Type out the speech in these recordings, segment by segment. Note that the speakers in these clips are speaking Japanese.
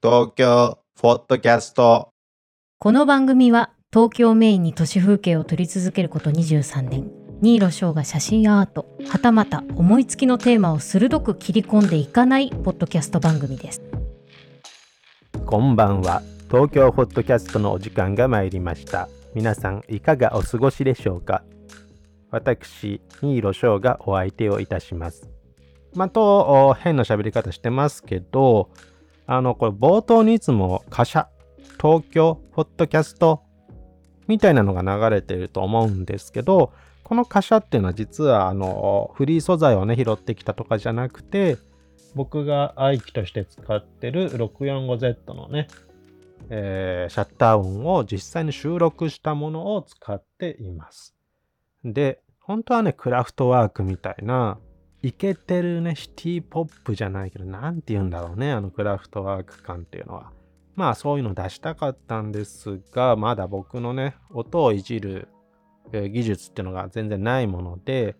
東京ポッドキャスト。この番組は東京メインに都市風景を撮り続けること23年。新納翔が写真アートはたまた思いつきのテーマを鋭く切り込んでいかないポッドキャスト番組です。こんばんは。東京ポッドキャストのお時間が参りました。皆さんいかがお過ごしでしょうか？私新納翔がお相手をいたします。まと変な喋り方してますけどあのこれ冒頭にいつも貨車東京ポッドキャストみたいなのが流れてると思うんですけどこの貨車っていうのは実はあのフリー素材をね拾ってきたとかじゃなくて僕が愛機として使ってる 645Z のね、えー、シャッター音を実際に収録したものを使っています。で、本当はね、クラフトワークみたいな、イケてるね、シティポップじゃないけど、なんて言うんだろうね、あのクラフトワーク感っていうのは。まあそういうの出したかったんですが、まだ僕のね、音をいじる技術っていうのが全然ないもので、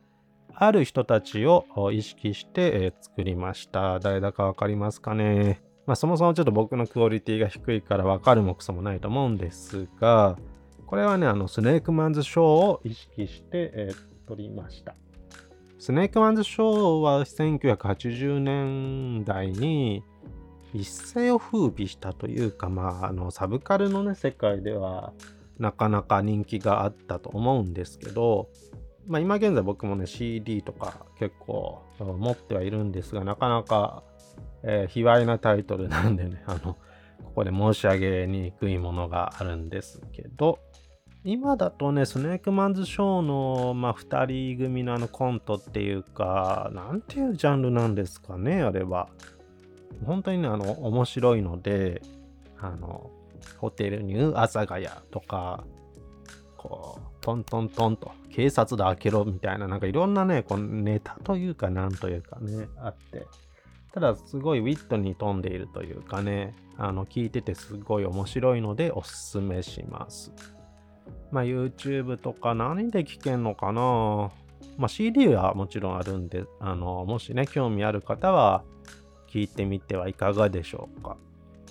ある人たちを意識して、作りました。誰だかわかりますかねまあそもそもちょっと僕のクオリティが低いからわかるもクソもないと思うんですが、これはね、あの、スネークマンズショーを意識して、えー、撮りました。スネークマンズショーは1980年代に一世を風靡したというか、まあ、あの、サブカルのね、世界では、なかなか人気があったと思うんですけど、まあ、今現在僕もね CD とか結構持ってはいるんですがなかなか、えー、卑猥なタイトルなんでねあのここで申し上げにくいものがあるんですけど今だとねスネークマンズショーの、まあ、2人組のあのコントっていうかなんていうジャンルなんですかねあれは本当にねあの面白いのであのホテルニュー阿佐ヶ谷とか、こう、トントントンと、警察で開けろみたいな、なんかいろんなね、こネタというか、なんというかね、あって、ただすごいウィットに富んでいるというかね、あの、聞いててすごい面白いのでおすすめします。まあ、YouTube とか何で聞けんのかなまあ、CD はもちろんあるんで、あの、もしね、興味ある方は聞いてみてはいかがでしょうか。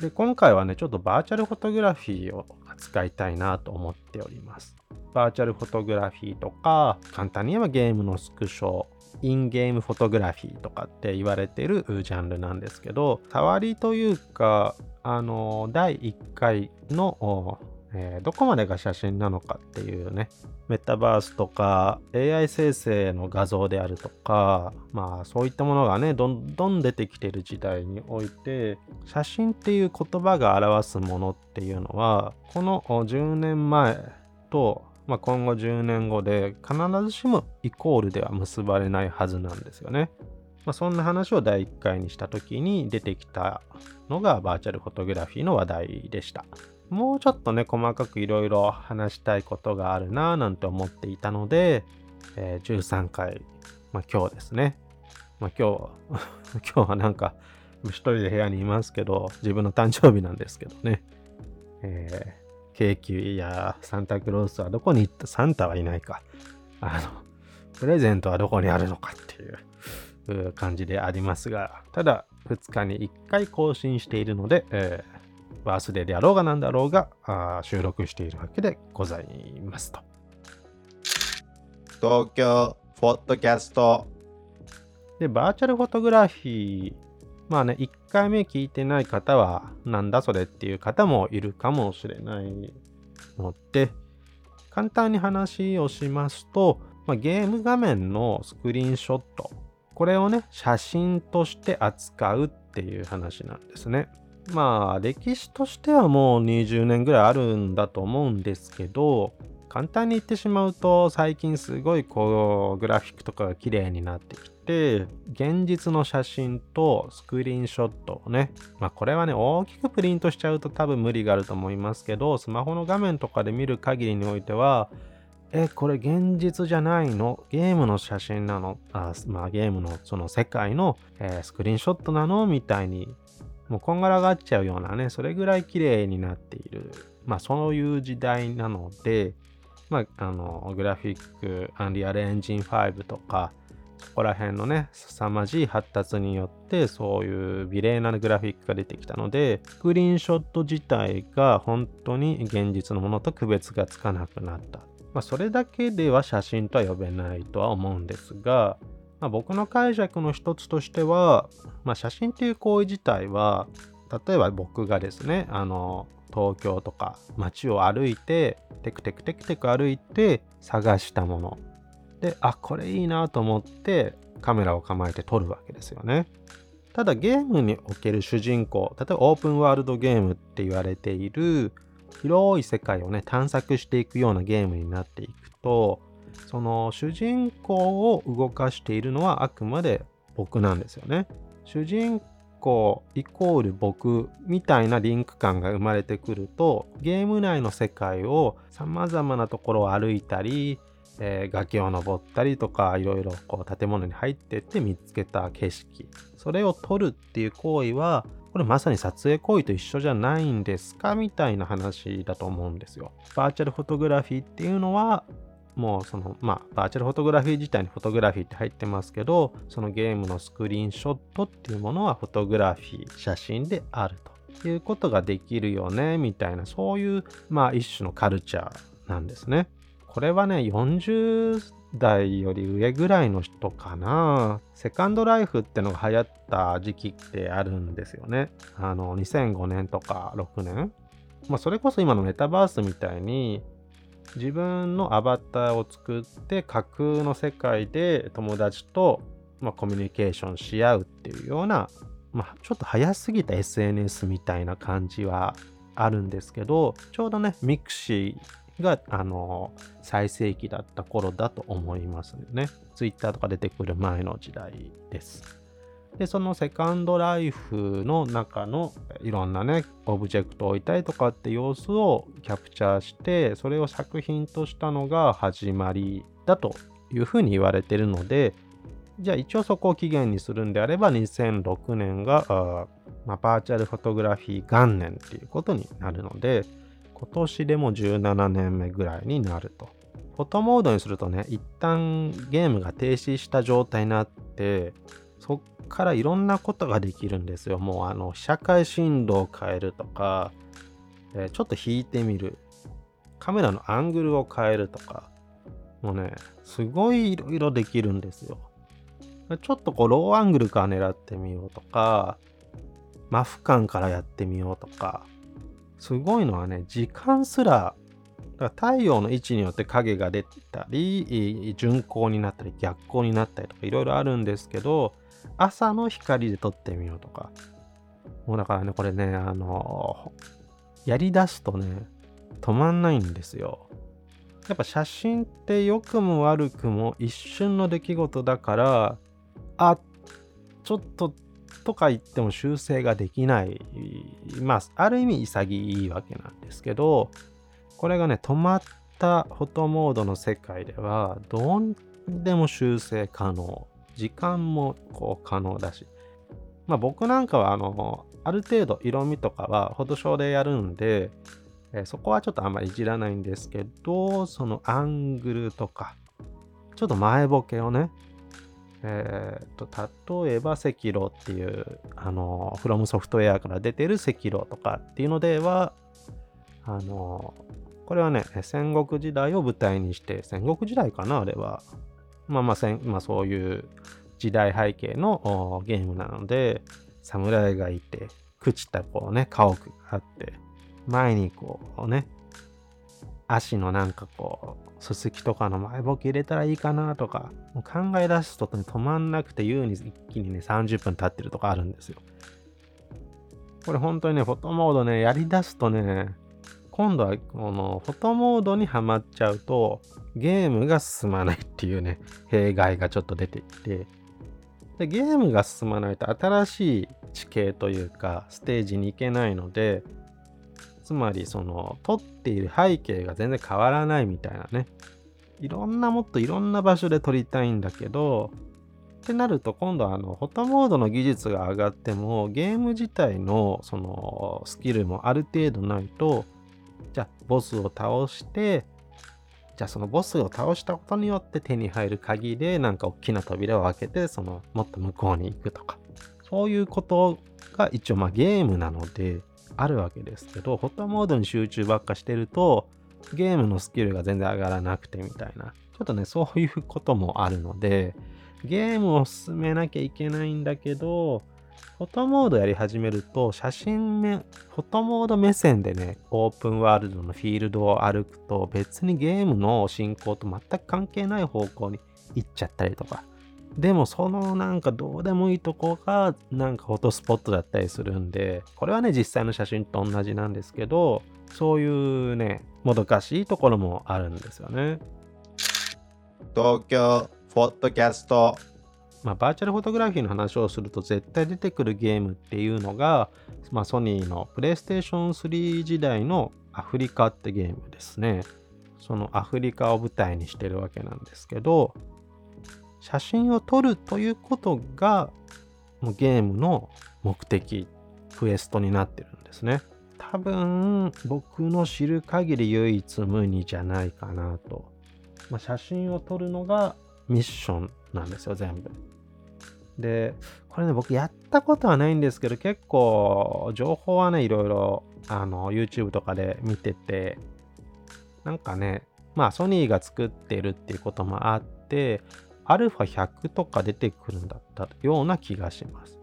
で、今回はね、ちょっとバーチャルフォトグラフィーを扱いたいなと思っております。バーチャルフォトグラフィーとか、簡単に言えばゲームのスクショ、インゲームフォトグラフィーとかって言われてるジャンルなんですけど、触りというか、あの、第1回のえー、どこまでが写真なのかっていうね、メタバースとか AI 生成の画像であるとか、まあそういったものがね、どんどん出てきてる時代において、写真っていう言葉が表すものっていうのは、この10年前と、まあ、今後10年後で必ずしもイコールでは結ばれないはずなんですよね。まあ、そんな話を第1回にした時に出てきたのがバーチャルフォトグラフィーの話題でした。もうちょっとね、細かくいろいろ話したいことがあるなぁなんて思っていたので、えー、13回、まあ今日ですね。まあ今日、今日はなんか、一人で部屋にいますけど、自分の誕生日なんですけどね。えー、ケーキやサンタクロースはどこに行った、サンタはいないか。あの、プレゼントはどこにあるのかっていう感じでありますが、ただ2日に1回更新しているので、えーバースデーであろうがなんだろうが収録しているわけでございますと。東京フォットキャスト。で、バーチャルフォトグラフィー。まあね、1回目聞いてない方は、なんだそれっていう方もいるかもしれないので、簡単に話をしますと、まあ、ゲーム画面のスクリーンショット。これをね、写真として扱うっていう話なんですね。まあ歴史としてはもう20年ぐらいあるんだと思うんですけど簡単に言ってしまうと最近すごいこうグラフィックとかが綺麗になってきて現実の写真とスクリーンショットをね。まあこれはね大きくプリントしちゃうと多分無理があると思いますけどスマホの画面とかで見る限りにおいてはえ、これ現実じゃないの？ゲームの写真なの？あまあゲームのその世界の、えー、スクリーンショットなの？みたいにもうこんがらがっちゃうようなね、それぐらい綺麗になっている。まあそういう時代なので、まああの、グラフィック、アンリアルエンジン5とか、そこら辺のね、凄まじい発達によって、そういう美麗なグラフィックが出てきたので、スクリーンショット自体が本当に現実のものと区別がつかなくなった。まあ、それだけでは写真とは呼べないとは思うんですが、まあ、僕の解釈の一つとしては、まあ、写真っていう行為自体は、例えば僕がですね、あの、東京とか街を歩いて、テクテクテクテク歩いて探したもの。で、あ、これいいなと思ってカメラを構えて撮るわけですよね。ただゲームにおける主人公、例えばオープンワールドゲームって言われている広い世界をね、探索していくようなゲームになっていくと、その主人公を動かしているのはあくまで僕なんですよね。主人公イコール僕みたいなリンク感が生まれてくるとゲーム内の世界を様々なところを歩いたり、えー崖を登ったりとかいろいろこう建物に入ってって見つけた景色それを撮るっていう行為はこれまさに撮影行為と一緒じゃないんですか？みたいな話だと思うんですよ。バーチャルフォトグラフィーっていうのはもうそのまあバーチャルフォトグラフィー自体にフォトグラフィーって入ってますけどそのゲームのスクリーンショットっていうものはフォトグラフィー写真であるということができるよねみたいなそういうまあ一種のカルチャーなんですね。これはね40代より上ぐらいの人かなセカンドライフってのが流行った時期ってあるんですよね。あの2005年とか6年まあそれこそ今のメタバースみたいに自分のアバターを作って架空の世界で友達と、まあ、コミュニケーションし合うっていうような、まあ、ちょっと早すぎた SNS みたいな感じはあるんですけどちょうどねミクシーがあの最盛期だった頃だと思いますよね。Twitter とか出てくる前の時代です。で、そのセカンドライフの中のいろんなね、オブジェクトを置いたりとかって様子をキャプチャーして、それを作品としたのが始まりだというふうに言われてるので、じゃあ一応そこを起源にするんであれば、2006年が、まあ、バーチャルフォトグラフィー元年っていうことになるので、今年でも17年目ぐらいになると。フォトモードにするとね、一旦ゲームが停止した状態になって、そっからいろんなことができるんですよ。もうあの、被写界深度を変えるとか、えちょっと引いてみる。カメラのアングルを変えるとか、もうね、すごいいろいろできるんですよ。ちょっとこう、ローアングルから狙ってみようとか、マフ感からやってみようとか、すごいのはね、時間すら、だから太陽の位置によって影が出たり、順光になったり、逆光になったりとかいろいろあるんですけど、朝の光で撮ってみようとか。もうだからね、これね、あの、やり出すとね、止まんないんですよ。やっぱ写真って良くも悪くも一瞬の出来事だから、あ、ちょっととか言っても修正ができない。まあ、ある意味潔いわけなんですけど、これがね、止まったフォトモードの世界では、どんでも修正可能。時間もこう可能だし。まあ僕なんかは、あの、ある程度色味とかは、フォトショーでやるんで、えーそこはちょっとあんまりいじらないんですけど、そのアングルとか、ちょっと前ボケをね、えー、と例えば赤炉っていうあのフロムソフトウェアから出てる赤炉とかっていうのではあのこれはね戦国時代を舞台にして戦国時代かなあれはまあまあ戦、まあ、そういう時代背景のゲームなので侍がいて朽ちたこうね家屋があって前にこうね足のなんかこうすすきとかの前ボケ入れたらいいかなとかもう考え出すとね止まんなくて優に一気にね30分経ってるとかあるんですよ。これ本当にねフォトモードねやり出すとね今度はこのフォトモードにはまっちゃうとゲームが進まないっていうね弊害がちょっと出てきてでゲームが進まないと新しい地形というかステージに行けないのでつまりその撮っている背景が全然変わらないみたいなね。いろんなもっといろんな場所で撮りたいんだけどってなると今度はあのフォトモードの技術が上がってもゲーム自体のそのスキルもある程度ないとじゃあボスを倒してじゃあそのボスを倒したことによって手に入る鍵でなんか大きな扉を開けてそのもっと向こうに行くとか。そういうことが一応まあゲームなのであるわけですけどフォトモードに集中ばっかしてるとゲームのスキルが全然上がらなくてみたいな。ちょっとねそういうこともあるのでゲームを進めなきゃいけないんだけどフォトモードやり始めると写真目、フォトモード目線でね、オープンワールドのフィールドを歩くと別にゲームの進行と全く関係ない方向に行っちゃったりとか。でもそのなんかどうでもいいとこがなんかフォトスポットだったりするんで、これはね実際の写真と同じなんですけど、そういうね、もどかしいところもあるんですよね。東京ポッドキャストまあ、バーチャルフォトグラフィーの話をすると絶対出てくるゲームっていうのが、まあ、ソニーのプレイステーション3時代のアフリカってゲームですね。そのアフリカを舞台にしてるわけなんですけど、写真を撮るということがもうゲームの目的、クエストになってるんですね。多分僕の知る限り唯一無二じゃないかなと。まあ、写真を撮るのがミッションなんですよ、全部。で、これね、僕やったことはないんですけど、結構情報はね、いろいろあの YouTube とかで見てて、なんかね、まあソニーが作ってるっていうこともあって、アルファ100とか出てくるんだったような気がします。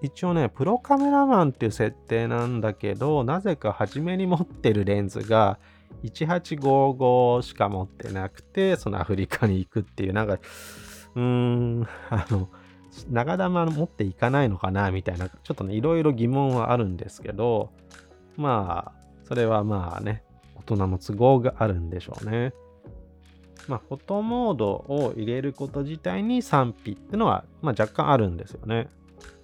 一応ね、プロカメラマンっていう設定なんだけど、なぜか初めに持ってるレンズが1855しか持ってなくて、そのアフリカに行くっていう、なんか、うーん、あの、長玉持っていかないのかなみたいな、ちょっとね、いろいろ疑問はあるんですけど、まあ、それはまあね、大人の都合があるんでしょうね。まあ、フォトモードを入れること自体に賛否ってのは、まあ、若干あるんですよね。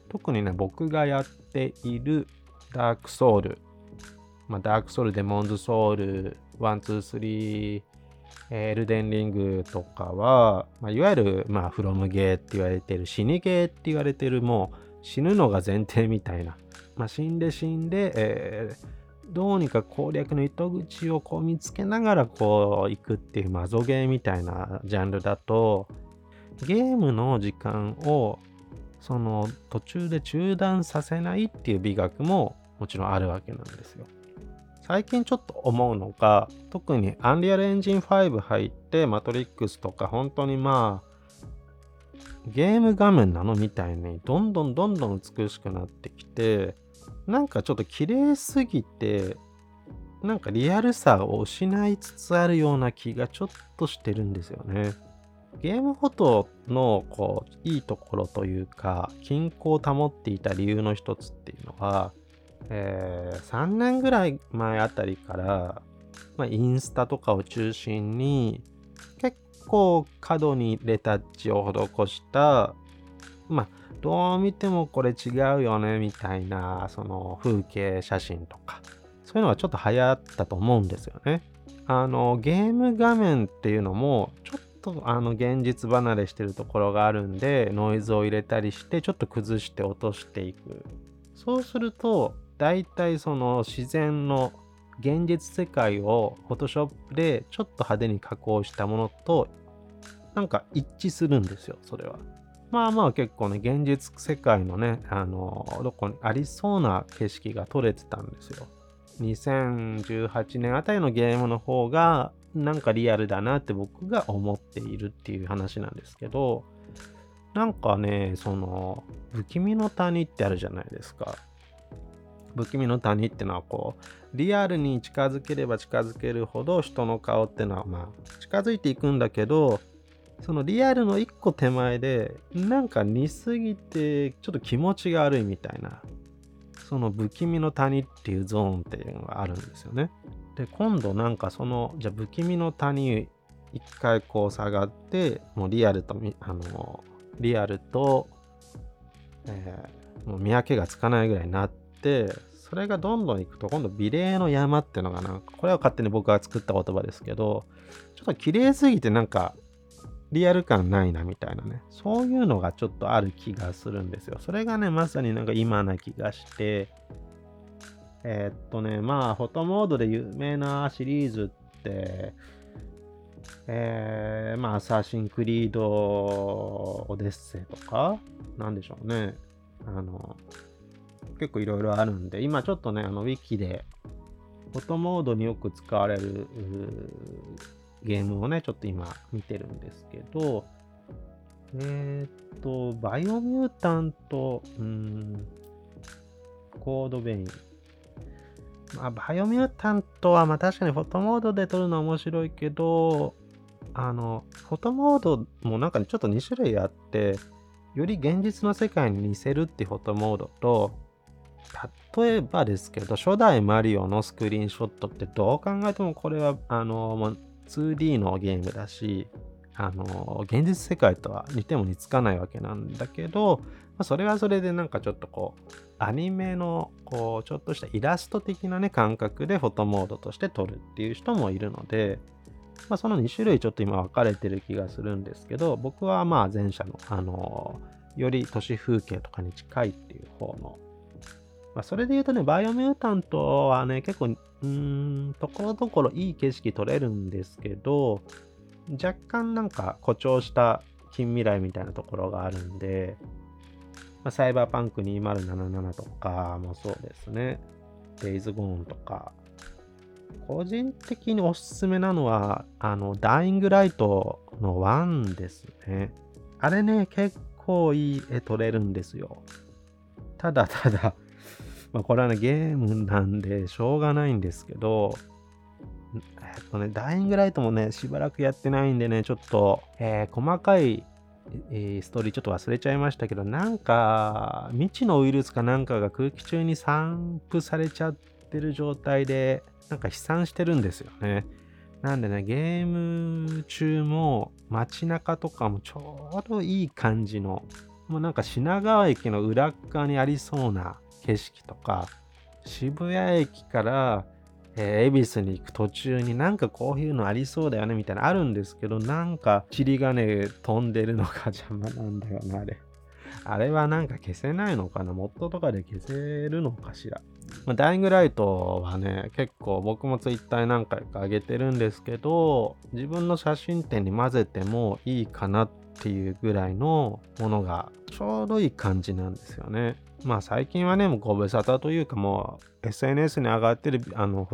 特にね、僕がやっているダークソウル、まあ、ダークソウル、デモンズソウル、 one、two、three、エルデンリングとかは、まあ、いわゆる、まあ、フロムゲーって言われてる、死にゲーって言われてる、もう死ぬのが前提みたいな。まあ、死んで死んで、えー、どうにか攻略の糸口をこう見つけながらこう行くっていうマゾゲーみたいなジャンルだと、ゲームの時間をその途中で中断させないっていう美学ももちろんあるわけなんですよ。最近ちょっと思うのが、特にアンリアルエンジン5入って、マトリックスとか本当にまあ、ゲーム画面なのみたいに、どんどんどんどん美しくなってきて、なんかちょっと綺麗すぎて、なんかリアルさを失いつつあるような気がちょっとしてるんですよね。ゲームフォトのこういいところというか、均衡を保っていた理由の一つっていうのは、えー、3年ぐらい前あたりから、まあ、インスタとかを中心に結構過度にレタッチを施したまあどう見てもこれ違うよねみたいなその風景写真とかそういうのがちょっと流行ったと思うんですよね。あのゲーム画面っていうのもちょっとあの現実離れしてるところがあるんでノイズを入れたりしてちょっと崩して落としていくそうすると大体その自然の現実世界を Photoshop でちょっと派手に加工したものとなんか一致するんですよ、それは。まあまあ結構ね、現実世界のね、あの、どこにありそうな景色が撮れてたんですよ。2018年あたりのゲームの方がなんかリアルだなって僕が思っているっていう話なんですけど、なんかね、その、不気味の谷ってあるじゃないですか。不気味の谷ってのはこうリアルに近づければ近づけるほど人の顔ってのはまあ近づいていくんだけどそのリアルの一個手前でなんか似すぎてちょっと気持ちが悪いみたいなその不気味の谷っていうゾーンっていうのがあるんですよね。で今度なんかそのじゃあ不気味の谷一回こう下がってもうリアルとあのリアルと、えー、もう見分けがつかないぐらいになって、それがどんどんいくと、今度美麗の山っていうのがなんか、これは勝手に僕が作った言葉ですけど、ちょっと綺麗すぎてなんか、リアル感ないなみたいなね。そういうのがちょっとある気がするんですよ。それがね、まさになんか今な気がして、えー、っとね、まあ、フォトモードで有名なシリーズって、えー、まあ、アサシンクリードオデッセイとか、なんでしょうね。あの、結構いろいろあるんで、今ちょっとね、あの、ウィキで、フォトモードによく使われるゲームをね、ちょっと今見てるんですけど、えー、っと、バイオミュータント、うん、コードベイン。まあ、バイオミュータントは、まあ確かにフォトモードで撮るのは面白いけど、あの、フォトモードもなんかちょっと2種類あって、より現実の世界に似せるってフォトモードと、例えばですけど、初代マリオのスクリーンショットってどう考えてもこれは、あの、2D のゲームだし、あの、現実世界とは似ても似つかないわけなんだけど、まあ、それはそれでなんかちょっとこう、アニメのこう、ちょっとしたイラスト的なね、感覚でフォトモードとして撮るっていう人もいるので、まあ、その2種類ちょっと今分かれてる気がするんですけど、僕はまあ前者の、あの、より都市風景とかに近いっていう方の、まあ、それで言うとね、バイオミュータントはね、結構、うーん、ところどころいい景色撮れるんですけど、若干なんか誇張した近未来みたいなところがあるんで、まあ、サイバーパンク2077とかもそうですね。デイズゴーンとか、個人的におすすめなのは、あの、ダイイングライトの1ですね。あれね、結構いい絵撮れるんですよ。ただただまあこれはね、ゲームなんでしょうがないんですけど、えっとね、ダイイングライトもね、しばらくやってないんでね、ちょっと、えー、細かい、えー、ストーリーちょっと忘れちゃいましたけど、なんか、未知のウイルスかなんかが空気中に散布されちゃってる状態で、なんか飛散してるんですよね。なんでね、ゲーム中も街中とかもちょうどいい感じの、もうなんか品川駅の裏側にありそうな景色とか、渋谷駅から、えー、恵比寿に行く途中になんかこういうのありそうだよねみたいなあるんですけど、なんか塵がね、飛んでるのが邪魔なんだよな、あれ。あれはなんか消せないのかな？モッドとかで消せるのかしら？まあ、ダイイングライトはね、結構僕もツイッター何回か上げてるんですけど、自分の写真展に混ぜてもいいかなっていうぐらいのものがちょうどいい感じなんですよね。まあ最近はね、もうご無沙汰というかもう SNS に上がってるあの、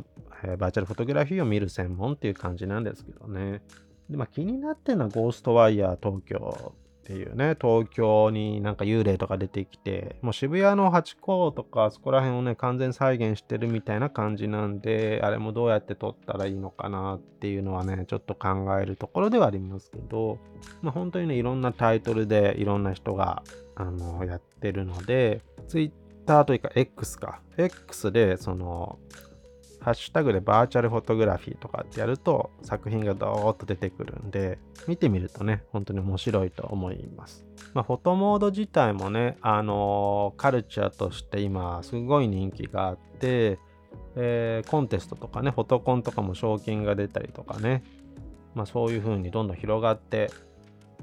えー、バーチャルフォトグラフィーを見る専門っていう感じなんですけどね。でまあ、気になってるのはゴーストワイヤー東京っていうね、東京になんか幽霊とか出てきて、もう渋谷のハチ公とかそこら辺をね、完全再現してるみたいな感じなんで、あれもどうやって撮ったらいいのかなっていうのはね、ちょっと考えるところではありますけど、まあ本当にね、いろんなタイトルでいろんな人が、あの、やってるので、Twitter というか X か、X でその、ハッシュタグでバーチャルフォトグラフィーとかってやると作品がドーッと出てくるんで、見てみるとね、本当に面白いと思います。まあ、フォトモード自体もね、あのー、カルチャーとして今すごい人気があって、えー、コンテストとかね、フォトコンとかも賞金が出たりとかね、まあそういう風にどんどん広がって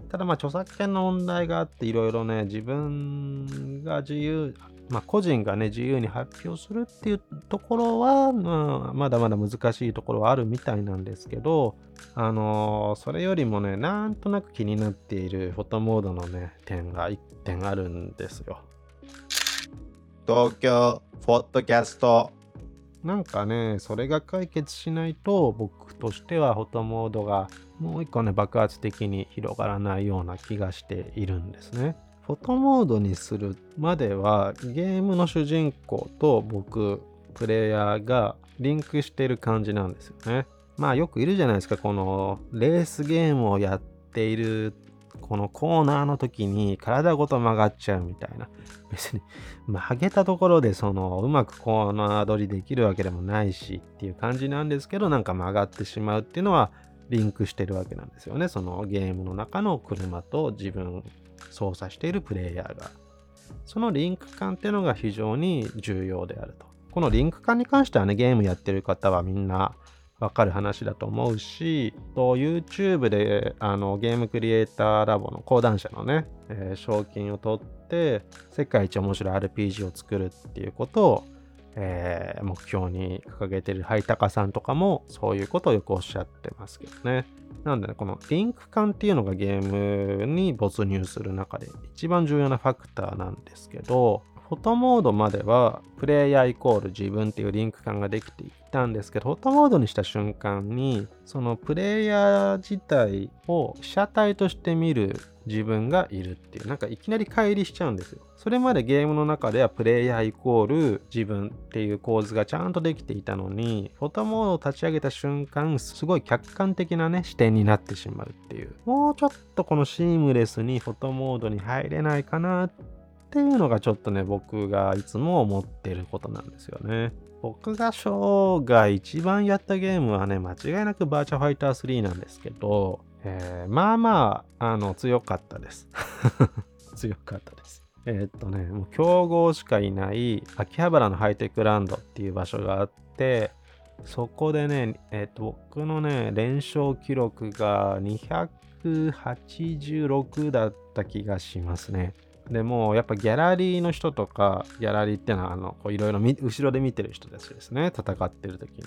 ただまあ著作権の問題があっていろいろね自分が自由まあ、個人がね、自由に発表するっていうところは、まあ、まだまだ難しいところはあるみたいなんですけど、あのー、それよりもね、なんとなく気になっているフォトモードのね、点が1点あるんですよ。東京フォトキャスト。なんかね、それが解決しないと、僕としてはフォトモードがもう一個ね、爆発的に広がらないような気がしているんですね。フォトモードにするまではゲームの主人公と僕プレイヤーがリンクしてる感じなんですよね。まあよくいるじゃないですかこのレースゲームをやっているこのコーナーの時に体ごと曲がっちゃうみたいな。別に曲げたところでそのうまくコーナー取りできるわけでもないしっていう感じなんですけどなんか曲がってしまうっていうのはリンクしてるわけなんですよね。そのゲームの中の車と自分操作しているプレイヤーが。そのリンク感っていうのが非常に重要であると。このリンク感に関してはね、ゲームやってる方はみんなわかる話だと思うし、YouTube であのゲームクリエイターラボの講談社のね、えー、賞金を取って世界一面白い RPG を作るっていうことを、えー、目標に掲げてるハイタカさんとかもそういうことをよくおっしゃってますけどね。なんでね、このリンク感っていうのがゲームに没入する中で一番重要なファクターなんですけど、フォトモードまではプレイヤーイコール自分っていうリンク感ができていたんですけど、フォトモードにした瞬間に、そのプレイヤー自体を被写体として見る自分がいるっていう、なんかいきなり乖離しちゃうんですよ。それまでゲームの中ではプレイヤーイコール自分っていう構図がちゃんとできていたのに、フォトモードを立ち上げた瞬間、すごい客観的なね、視点になってしまうっていう。もうちょっとこのシームレスにフォトモードに入れないかなっっていうのがちょっとね、僕がいつも思ってることなんですよね。僕が生涯一番やったゲームはね、間違いなくバーチャファイター3なんですけど、えー、まあまあ、あの、強かったです。強かったです。えー、っとね、もう強豪しかいない秋葉原のハイテクランドっていう場所があって、そこでね、えー、っと、僕のね、連勝記録が286だった気がしますね。でもやっぱギャラリーの人とか、ギャラリーってのはあの、いろいろ後ろで見てる人たちですね。戦ってる時に。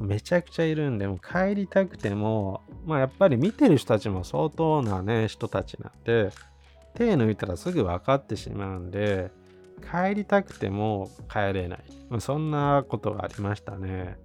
めちゃくちゃいるんで、もう帰りたくても、まあやっぱり見てる人たちも相当なね、人たちなんで、手抜いたらすぐ分かってしまうんで、帰りたくても帰れない。そんなことがありましたね。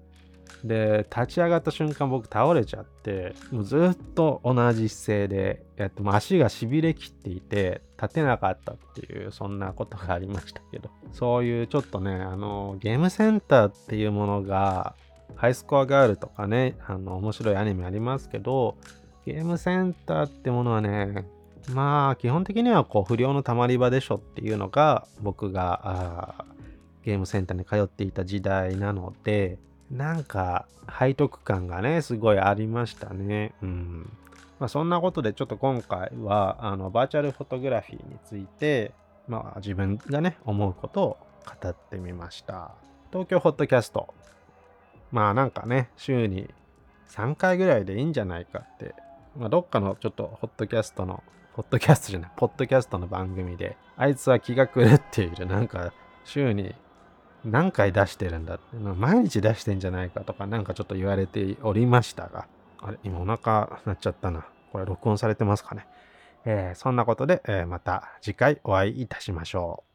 で、立ち上がった瞬間僕倒れちゃって、もうずっと同じ姿勢でやって、も足が痺れきっていて、立てなかったっていう、そんなことがありましたけど、そういうちょっとね、あの、ゲームセンターっていうものが、ハイスコアガールとかね、あの、面白いアニメありますけど、ゲームセンターってものはね、まあ、基本的にはこう、不良のたまり場でしょっていうのが、僕が、ゲームセンターに通っていた時代なので、なんか背徳感がね、すごいありましたね。うん。まあ、そんなことでちょっと今回はあのバーチャルフォトグラフィーについて、まあ、自分がね、思うことを語ってみました。東京ホットキャスト。まあなんかね、週に3回ぐらいでいいんじゃないかって、まあ、どっかのちょっとホットキャストの、ホットキャストじゃない、ポッドキャストの番組で、あいつは気が狂っている。なんか週に何回出してるんだって、毎日出してんじゃないかとかなんかちょっと言われておりましたが、あれ、今お腹鳴っちゃったな。これ録音されてますかね。えー、そんなことで、えー、また次回お会いいたしましょう。